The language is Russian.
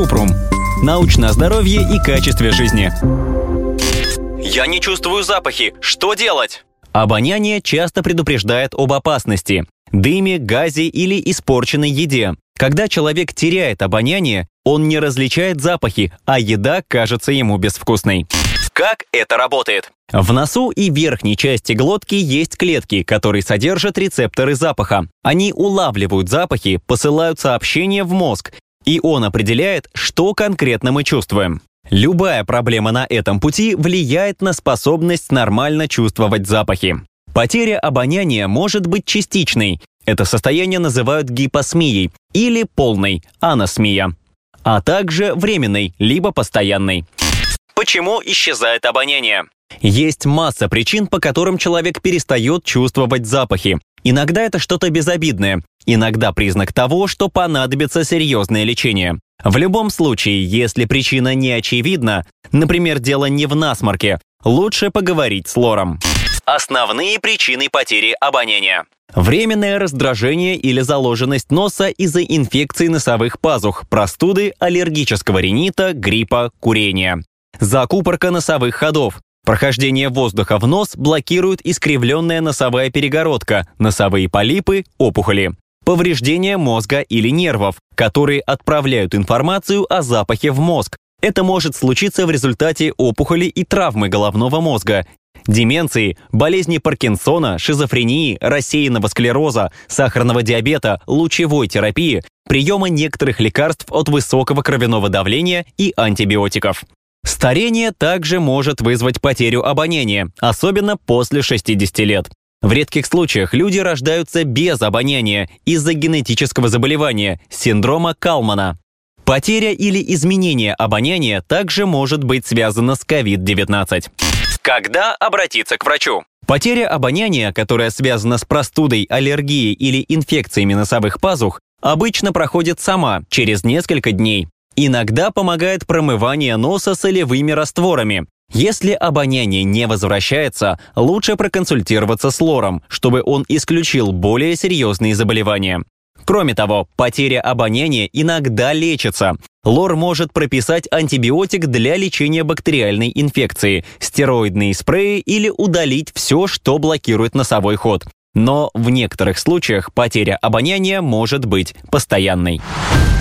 Купрум. Научное здоровье и качестве жизни. Я не чувствую запахи. Что делать? Обоняние часто предупреждает об опасности – дыме, газе или испорченной еде. Когда человек теряет обоняние, он не различает запахи, а еда кажется ему безвкусной. Как это работает? В носу и верхней части глотки есть клетки, которые содержат рецепторы запаха. Они улавливают запахи, посылают сообщения в мозг, и он определяет, что конкретно мы чувствуем. Любая проблема на этом пути влияет на способность нормально чувствовать запахи. Потеря обоняния может быть частичной. Это состояние называют гипосмией или полной аносмия, а также временной, либо постоянной. Почему исчезает обоняние? Есть масса причин, по которым человек перестает чувствовать запахи. Иногда это что-то безобидное, иногда признак того, что понадобится серьезное лечение. В любом случае, если причина не очевидна, например, дело не в насморке, лучше поговорить с лором. Основные причины потери обоняния. Временное раздражение или заложенность носа из-за инфекции носовых пазух, простуды, аллергического ринита, гриппа, курения. Закупорка носовых ходов. Прохождение воздуха в нос блокирует искривленная носовая перегородка, носовые полипы, опухоли повреждение мозга или нервов, которые отправляют информацию о запахе в мозг. Это может случиться в результате опухоли и травмы головного мозга, деменции, болезни Паркинсона, шизофрении, рассеянного склероза, сахарного диабета, лучевой терапии, приема некоторых лекарств от высокого кровяного давления и антибиотиков. Старение также может вызвать потерю обоняния, особенно после 60 лет. В редких случаях люди рождаются без обоняния из-за генетического заболевания – синдрома Калмана. Потеря или изменение обоняния также может быть связано с COVID-19. Когда обратиться к врачу? Потеря обоняния, которая связана с простудой, аллергией или инфекциями носовых пазух, обычно проходит сама через несколько дней. Иногда помогает промывание носа солевыми растворами, если обоняние не возвращается, лучше проконсультироваться с лором, чтобы он исключил более серьезные заболевания. Кроме того, потеря обоняния иногда лечится. Лор может прописать антибиотик для лечения бактериальной инфекции, стероидные спреи или удалить все, что блокирует носовой ход. Но в некоторых случаях потеря обоняния может быть постоянной.